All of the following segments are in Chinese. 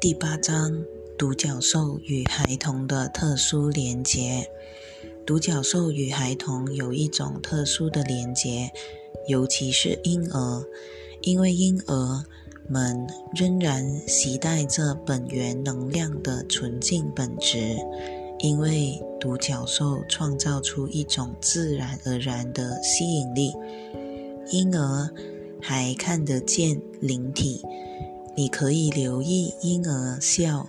第八章：独角兽与孩童的特殊连结。独角兽与孩童有一种特殊的连结，尤其是婴儿，因为婴儿们仍然携带着本源能量的纯净本质。因为独角兽创造出一种自然而然的吸引力，婴儿还看得见灵体。你可以留意婴儿笑，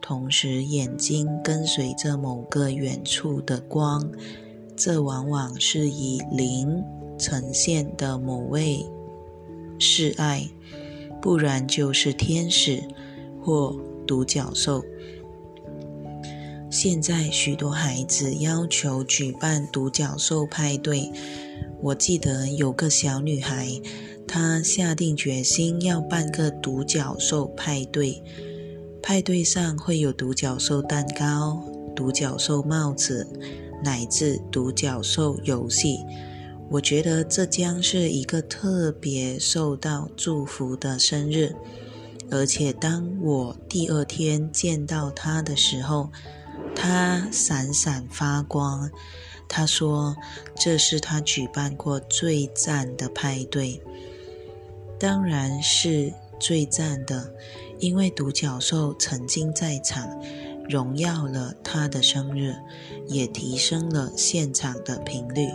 同时眼睛跟随着某个远处的光，这往往是以灵呈现的某位示爱，不然就是天使或独角兽。现在许多孩子要求举办独角兽派对。我记得有个小女孩。他下定决心要办个独角兽派对，派对上会有独角兽蛋糕、独角兽帽子，乃至独角兽游戏。我觉得这将是一个特别受到祝福的生日。而且当我第二天见到他的时候，他闪闪发光。他说：“这是他举办过最赞的派对。”当然是最赞的，因为独角兽曾经在场，荣耀了他的生日，也提升了现场的频率。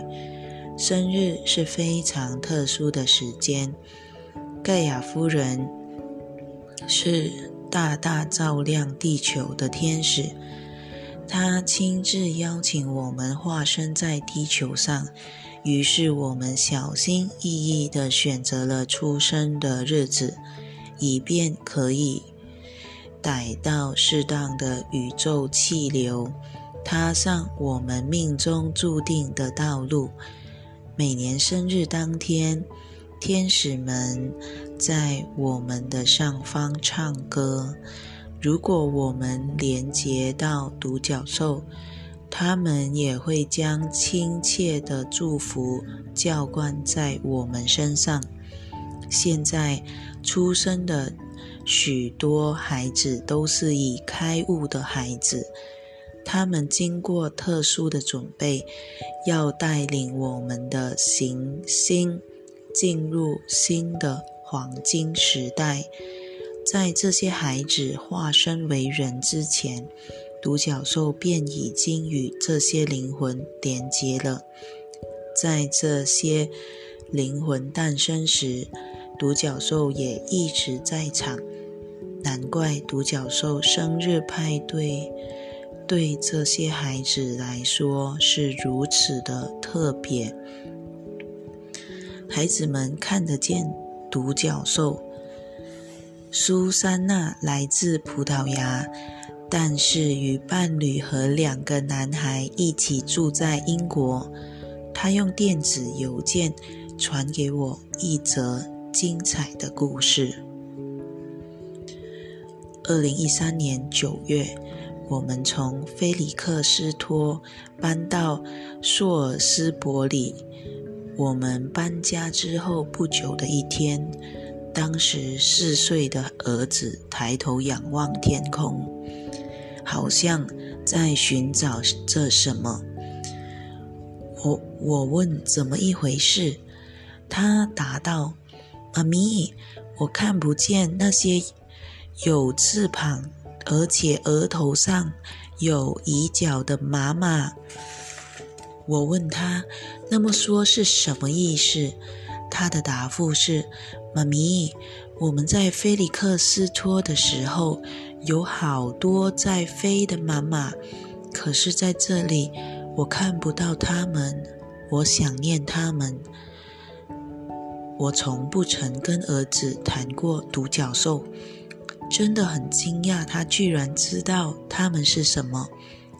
生日是非常特殊的时间。盖亚夫人是大大照亮地球的天使，他亲自邀请我们化身在地球上。于是我们小心翼翼地选择了出生的日子，以便可以逮到适当的宇宙气流，踏上我们命中注定的道路。每年生日当天，天使们在我们的上方唱歌。如果我们连接到独角兽，他们也会将亲切的祝福浇灌在我们身上。现在出生的许多孩子都是已开悟的孩子，他们经过特殊的准备，要带领我们的行星进入新的黄金时代。在这些孩子化身为人之前。独角兽便已经与这些灵魂连接了。在这些灵魂诞生时，独角兽也一直在场。难怪独角兽生日派对对这些孩子来说是如此的特别。孩子们看得见独角兽。苏珊娜来自葡萄牙。但是与伴侣和两个男孩一起住在英国，她用电子邮件传给我一则精彩的故事。二零一三年九月，我们从菲里克斯托搬到索尔斯伯里。我们搬家之后不久的一天，当时四岁的儿子抬头仰望天空。好像在寻找着什么。我我问怎么一回事，他答道：“妈咪，我看不见那些有翅膀而且额头上有椅角的妈妈。”我问他：“那么说是什么意思？”他的答复是：“妈咪，我们在菲利克斯托的时候。”有好多在飞的妈妈，可是在这里我看不到他们，我想念他们。我从不曾跟儿子谈过独角兽，真的很惊讶，他居然知道他们是什么。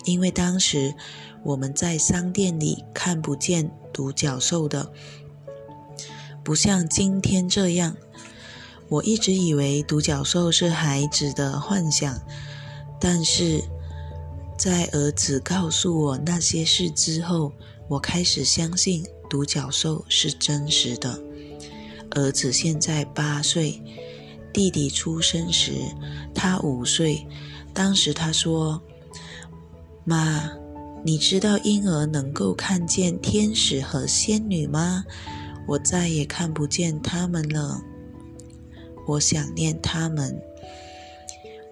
因为当时我们在商店里看不见独角兽的，不像今天这样。我一直以为独角兽是孩子的幻想，但是在儿子告诉我那些事之后，我开始相信独角兽是真实的。儿子现在八岁，弟弟出生时，他五岁。当时他说：“妈，你知道婴儿能够看见天使和仙女吗？我再也看不见他们了。我想念他们。”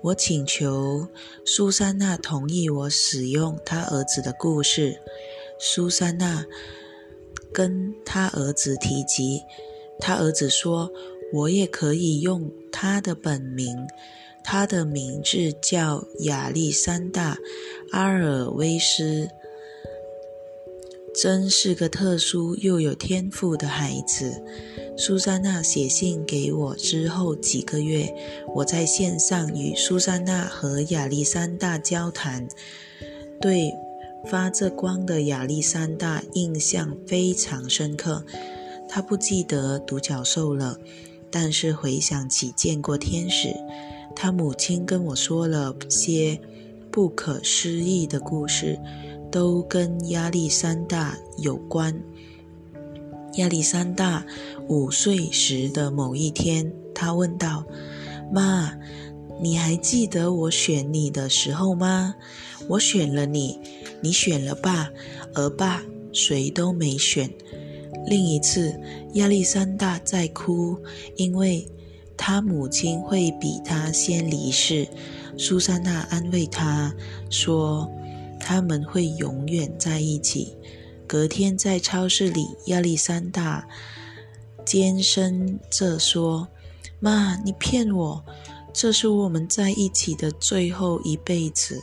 我请求苏珊娜同意我使用她儿子的故事。苏珊娜跟他儿子提及，他儿子说：“我也可以用他的本名，他的名字叫亚历山大·阿尔维斯。”真是个特殊又有天赋的孩子。苏珊娜写信给我之后几个月，我在线上与苏珊娜和亚历山大交谈，对发着光的亚历山大印象非常深刻。他不记得独角兽了，但是回想起见过天使。他母亲跟我说了些不可思议的故事。都跟亚历山大有关。亚历山大五岁时的某一天，他问道：“妈，你还记得我选你的时候吗？我选了你，你选了爸，而爸谁都没选。”另一次，亚历山大在哭，因为他母亲会比他先离世。苏珊娜安慰他说。他们会永远在一起。隔天在超市里，亚历山大尖声着说：“妈，你骗我！这是我们在一起的最后一辈子，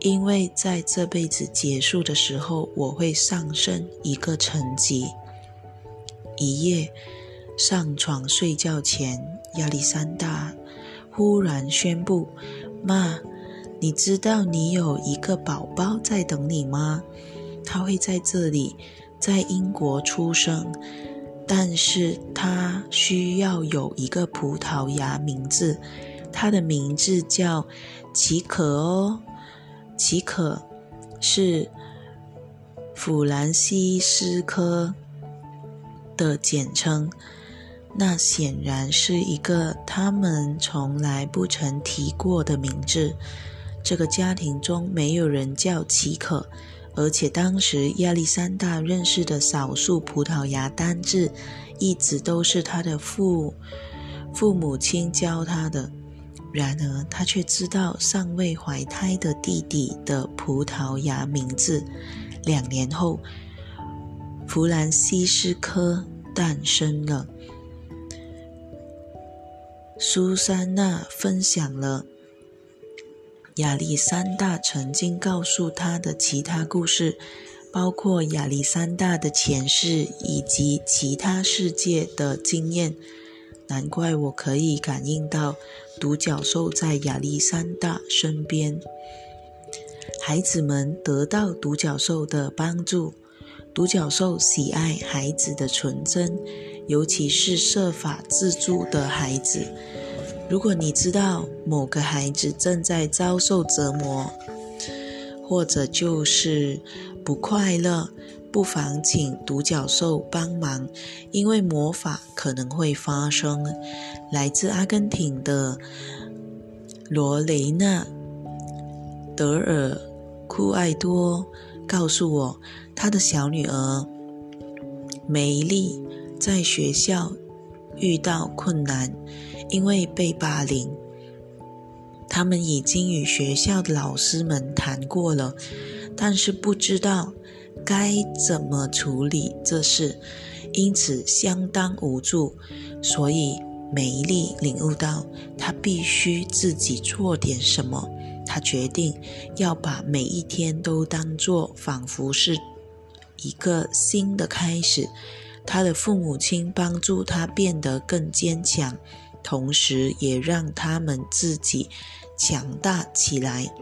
因为在这辈子结束的时候，我会上升一个层级。”一夜上床睡觉前，亚历山大忽然宣布：“妈。”你知道你有一个宝宝在等你吗？他会在这里，在英国出生，但是他需要有一个葡萄牙名字，他的名字叫奇可哦。奇可是弗兰西斯科的简称，那显然是一个他们从来不曾提过的名字。这个家庭中没有人叫奇可，而且当时亚历山大认识的少数葡萄牙单字，一直都是他的父父母亲教他的。然而，他却知道尚未怀胎的弟弟的葡萄牙名字。两年后，弗兰西斯科诞生了。苏珊娜分享了。亚历山大曾经告诉他的其他故事，包括亚历山大的前世以及其他世界的经验。难怪我可以感应到独角兽在亚历山大身边。孩子们得到独角兽的帮助。独角兽喜爱孩子的纯真，尤其是设法自助的孩子。如果你知道某个孩子正在遭受折磨，或者就是不快乐，不妨请独角兽帮忙，因为魔法可能会发生。来自阿根廷的罗雷纳·德尔库艾多告诉我，他的小女儿梅丽在学校遇到困难。因为被霸凌，他们已经与学校的老师们谈过了，但是不知道该怎么处理这事，因此相当无助。所以美丽领悟到，她必须自己做点什么。她决定要把每一天都当作仿佛是一个新的开始。她的父母亲帮助她变得更坚强。同时，也让他们自己强大起来。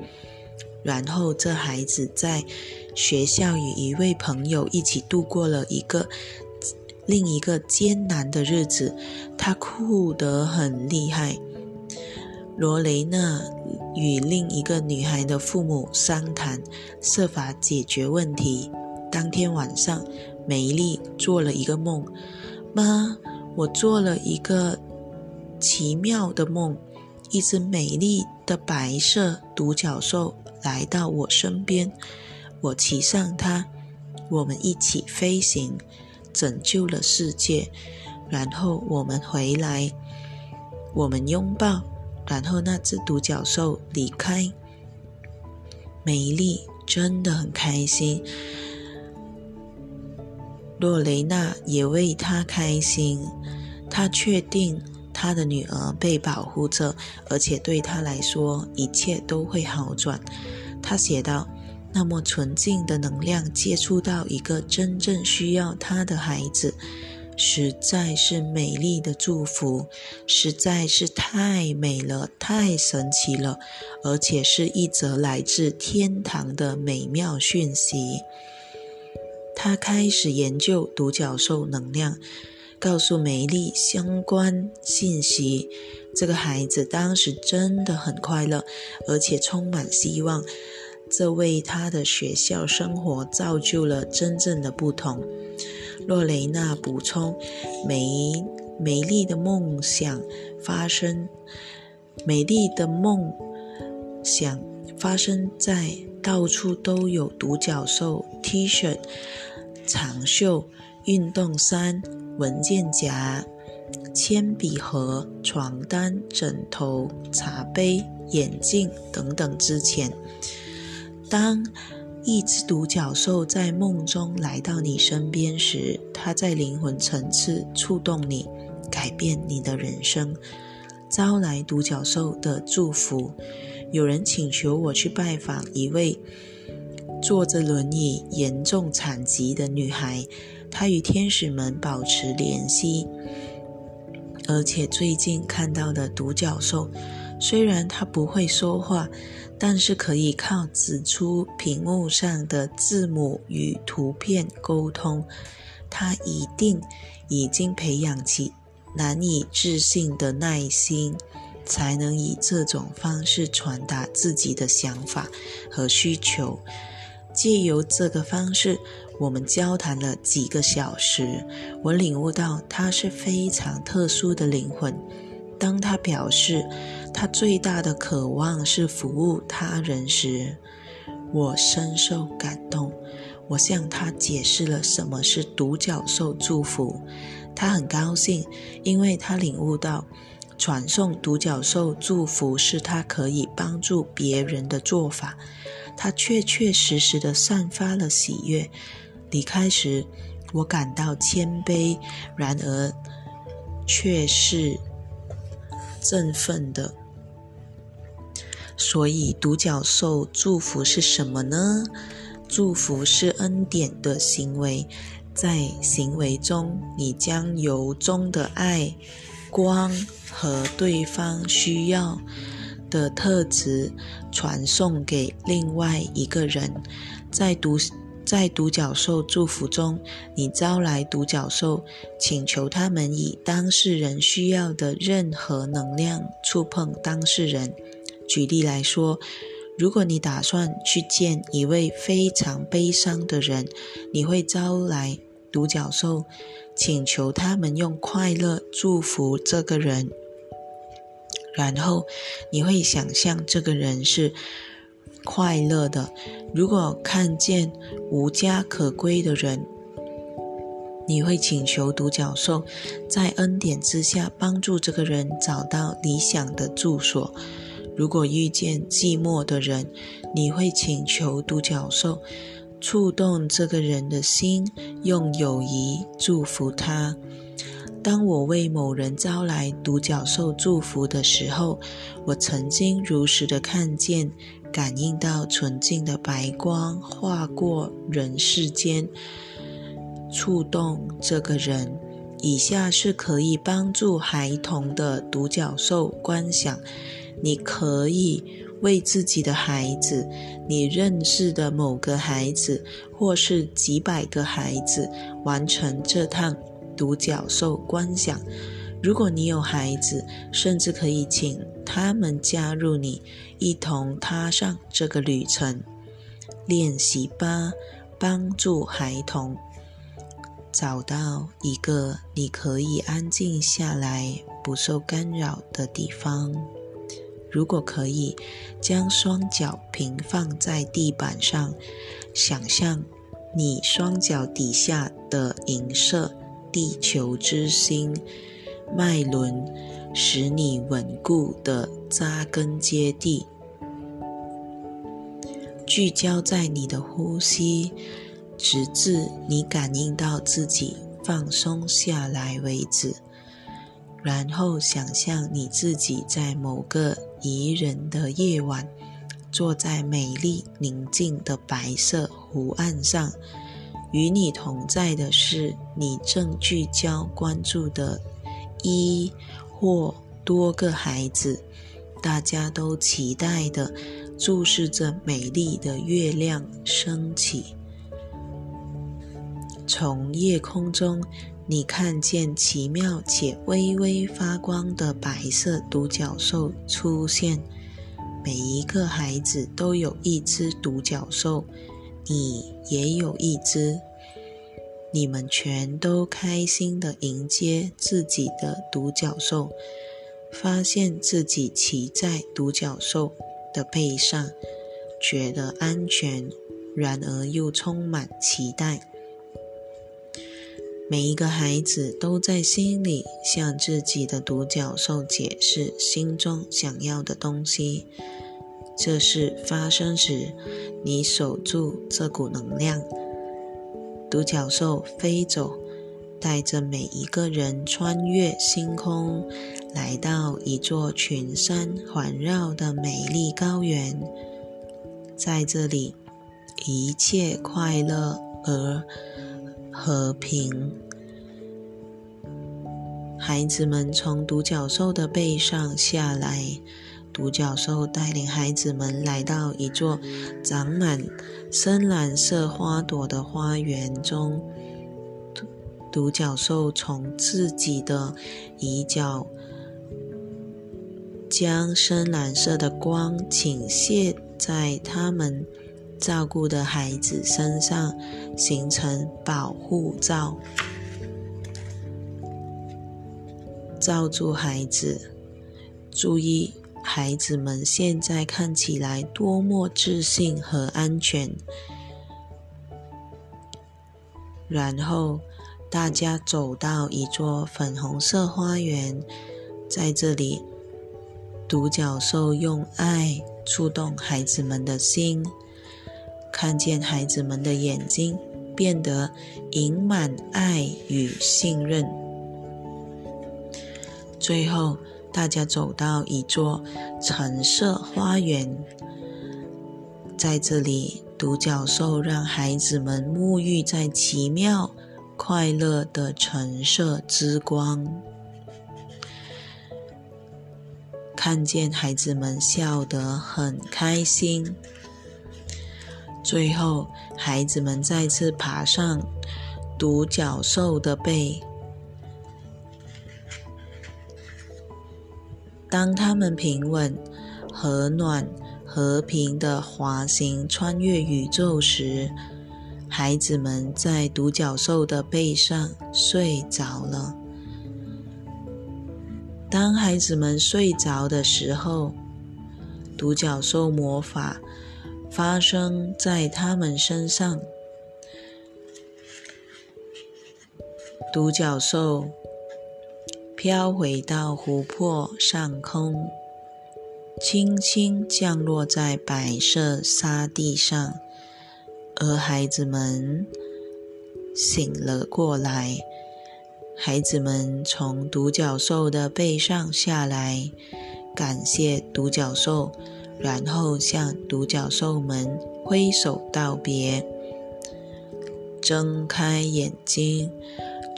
然后，这孩子在学校与一位朋友一起度过了一个另一个艰难的日子。他哭得很厉害。罗雷娜与另一个女孩的父母商谈，设法解决问题。当天晚上，梅丽做了一个梦：“妈，我做了一个。”奇妙的梦，一只美丽的白色独角兽来到我身边，我骑上它，我们一起飞行，拯救了世界。然后我们回来，我们拥抱，然后那只独角兽离开。美丽真的很开心。洛雷娜也为他开心，他确定他的女儿被保护着，而且对他来说一切都会好转。他写道：“那么纯净的能量接触到一个真正需要他的孩子，实在是美丽的祝福，实在是太美了，太神奇了，而且是一则来自天堂的美妙讯息。”他开始研究独角兽能量，告诉美丽相关信息。这个孩子当时真的很快乐，而且充满希望。这为他的学校生活造就了真正的不同。洛雷娜补充：美美丽的梦想发生，美丽的梦想发生在到处都有独角兽 T 恤。长袖、运动衫、文件夹、铅笔盒、床单、枕头、茶杯、眼镜等等之前，当一只独角兽在梦中来到你身边时，它在灵魂层次触动你，改变你的人生，招来独角兽的祝福。有人请求我去拜访一位。坐着轮椅、严重残疾的女孩，他与天使们保持联系，而且最近看到的独角兽，虽然它不会说话，但是可以靠指出屏幕上的字母与图片沟通。它一定已经培养起难以置信的耐心，才能以这种方式传达自己的想法和需求。借由这个方式，我们交谈了几个小时。我领悟到他是非常特殊的灵魂。当他表示他最大的渴望是服务他人时，我深受感动。我向他解释了什么是独角兽祝福。他很高兴，因为他领悟到传送独角兽祝福是他可以帮助别人的做法。他确确实实的散发了喜悦。离开时，我感到谦卑，然而却是振奋的。所以，独角兽祝福是什么呢？祝福是恩典的行为，在行为中，你将由衷的爱、光和对方需要。的特质传送给另外一个人，在独在独角兽祝福中，你招来独角兽，请求他们以当事人需要的任何能量触碰当事人。举例来说，如果你打算去见一位非常悲伤的人，你会招来独角兽，请求他们用快乐祝福这个人。然后你会想象这个人是快乐的。如果看见无家可归的人，你会请求独角兽在恩典之下帮助这个人找到理想的住所。如果遇见寂寞的人，你会请求独角兽触动这个人的心，用友谊祝福他。当我为某人招来独角兽祝福的时候，我曾经如实的看见、感应到纯净的白光划过人世间，触动这个人。以下是可以帮助孩童的独角兽观想：你可以为自己的孩子、你认识的某个孩子，或是几百个孩子，完成这趟。独角兽观想，如果你有孩子，甚至可以请他们加入你，一同踏上这个旅程。练习吧，帮助孩童找到一个你可以安静下来不受干扰的地方。如果可以，将双脚平放在地板上，想象你双脚底下的银色地球之心脉轮，使你稳固的扎根接地。聚焦在你的呼吸，直至你感应到自己放松下来为止。然后想象你自己在某个宜人的夜晚，坐在美丽宁静的白色湖岸上。与你同在的是你正聚焦关注的一或多个孩子，大家都期待的。注视着美丽的月亮升起，从夜空中，你看见奇妙且微微发光的白色独角兽出现。每一个孩子都有一只独角兽，你也有一只。你们全都开心的迎接自己的独角兽，发现自己骑在独角兽。的背上，觉得安全，然而又充满期待。每一个孩子都在心里向自己的独角兽解释心中想要的东西。这事发生时，你守住这股能量，独角兽飞走。带着每一个人穿越星空，来到一座群山环绕的美丽高原。在这里，一切快乐而和平。孩子们从独角兽的背上下来，独角兽带领孩子们来到一座长满深蓝色花朵的花园中。独角兽从自己的椅角将深蓝色的光倾泻在他们照顾的孩子身上，形成保护罩，罩住孩子。注意，孩子们现在看起来多么自信和安全。然后。大家走到一座粉红色花园，在这里，独角兽用爱触动孩子们的心，看见孩子们的眼睛变得盈满爱与信任。最后，大家走到一座橙色花园，在这里，独角兽让孩子们沐浴在奇妙。快乐的橙色之光，看见孩子们笑得很开心。最后，孩子们再次爬上独角兽的背。当他们平稳、和暖、和平的滑行穿越宇宙时，孩子们在独角兽的背上睡着了。当孩子们睡着的时候，独角兽魔法发生在他们身上。独角兽飘回到湖泊上空，轻轻降落在白色沙地上。而孩子们醒了过来，孩子们从独角兽的背上下来，感谢独角兽，然后向独角兽们挥手道别，睁开眼睛，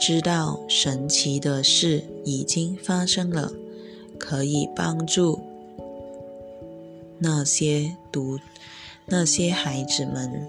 知道神奇的事已经发生了，可以帮助那些读那些孩子们。